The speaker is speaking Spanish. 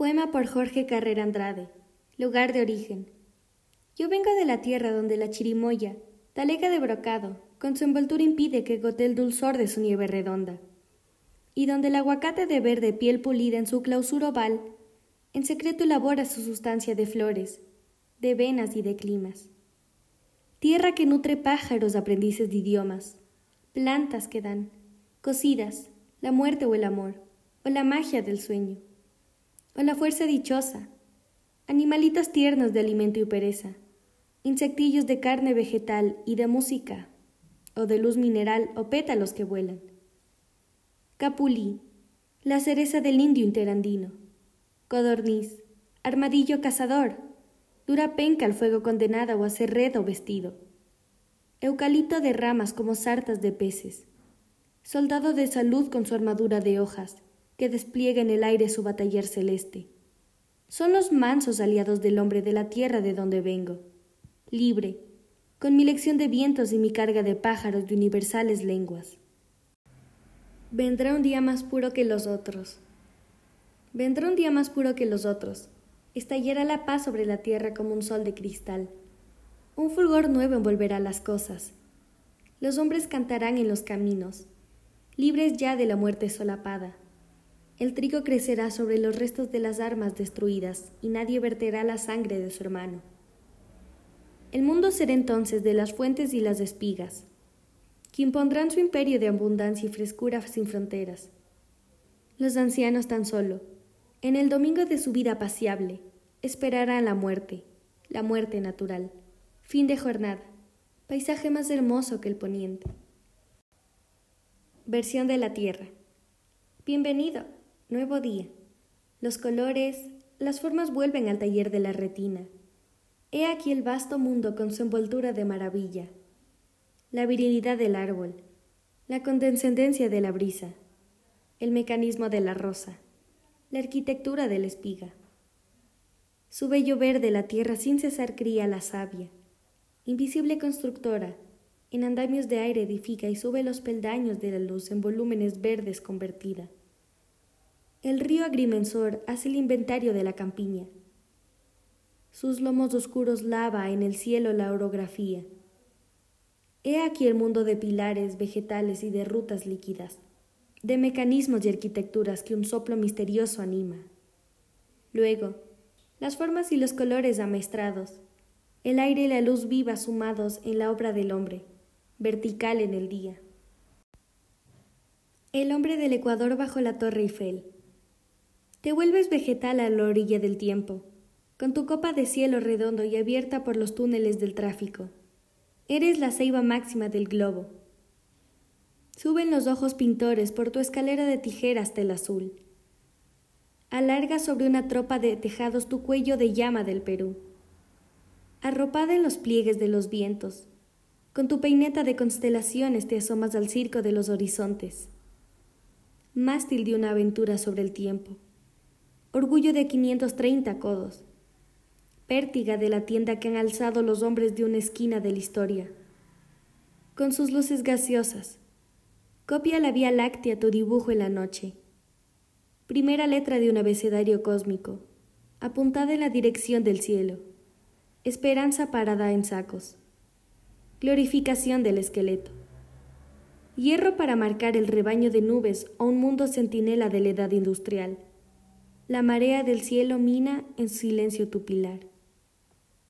Poema por Jorge Carrera Andrade. Lugar de origen. Yo vengo de la tierra donde la chirimoya, talega de brocado, con su envoltura impide que gotee el dulzor de su nieve redonda. Y donde el aguacate de verde piel pulida en su clausura oval, en secreto elabora su sustancia de flores, de venas y de climas. Tierra que nutre pájaros aprendices de idiomas, plantas que dan, cocidas, la muerte o el amor, o la magia del sueño o la fuerza dichosa, animalitos tiernos de alimento y pereza, insectillos de carne vegetal y de música, o de luz mineral o pétalos que vuelan. Capulí, la cereza del indio interandino, codorniz, armadillo cazador, dura penca al fuego condenada o a vestido, eucalipto de ramas como sartas de peces, soldado de salud con su armadura de hojas, que despliega en el aire su bataller celeste. Son los mansos aliados del hombre de la tierra de donde vengo, libre, con mi lección de vientos y mi carga de pájaros de universales lenguas. Vendrá un día más puro que los otros. Vendrá un día más puro que los otros. Estallará la paz sobre la tierra como un sol de cristal. Un fulgor nuevo envolverá las cosas. Los hombres cantarán en los caminos, libres ya de la muerte solapada. El trigo crecerá sobre los restos de las armas destruidas, y nadie verterá la sangre de su hermano. El mundo será entonces de las fuentes y las espigas, que impondrán su imperio de abundancia y frescura sin fronteras. Los ancianos tan solo, en el domingo de su vida paciable, esperarán la muerte, la muerte natural, fin de jornada, paisaje más hermoso que el poniente. Versión de la Tierra. Bienvenido. Nuevo día. Los colores, las formas vuelven al taller de la retina. He aquí el vasto mundo con su envoltura de maravilla. La virilidad del árbol, la condescendencia de la brisa, el mecanismo de la rosa, la arquitectura de la espiga. Su bello verde la tierra sin cesar cría la savia, invisible constructora, en andamios de aire edifica y sube los peldaños de la luz en volúmenes verdes convertida. El río agrimensor hace el inventario de la campiña. Sus lomos oscuros lava en el cielo la orografía. He aquí el mundo de pilares, vegetales y de rutas líquidas, de mecanismos y arquitecturas que un soplo misterioso anima. Luego, las formas y los colores amaestrados, el aire y la luz viva sumados en la obra del hombre, vertical en el día. El hombre del Ecuador bajo la Torre Eiffel. Te vuelves vegetal a la orilla del tiempo, con tu copa de cielo redondo y abierta por los túneles del tráfico. Eres la ceiba máxima del globo. Suben los ojos pintores por tu escalera de tijeras hasta el azul. Alarga sobre una tropa de tejados tu cuello de llama del Perú. Arropada en los pliegues de los vientos, con tu peineta de constelaciones te asomas al circo de los horizontes. Mástil de una aventura sobre el tiempo orgullo de 530 codos, pértiga de la tienda que han alzado los hombres de una esquina de la historia. Con sus luces gaseosas, copia la Vía Láctea tu dibujo en la noche. Primera letra de un abecedario cósmico, apuntada en la dirección del cielo. Esperanza parada en sacos. Glorificación del esqueleto. Hierro para marcar el rebaño de nubes o un mundo centinela de la edad industrial la marea del cielo mina en silencio tu pilar.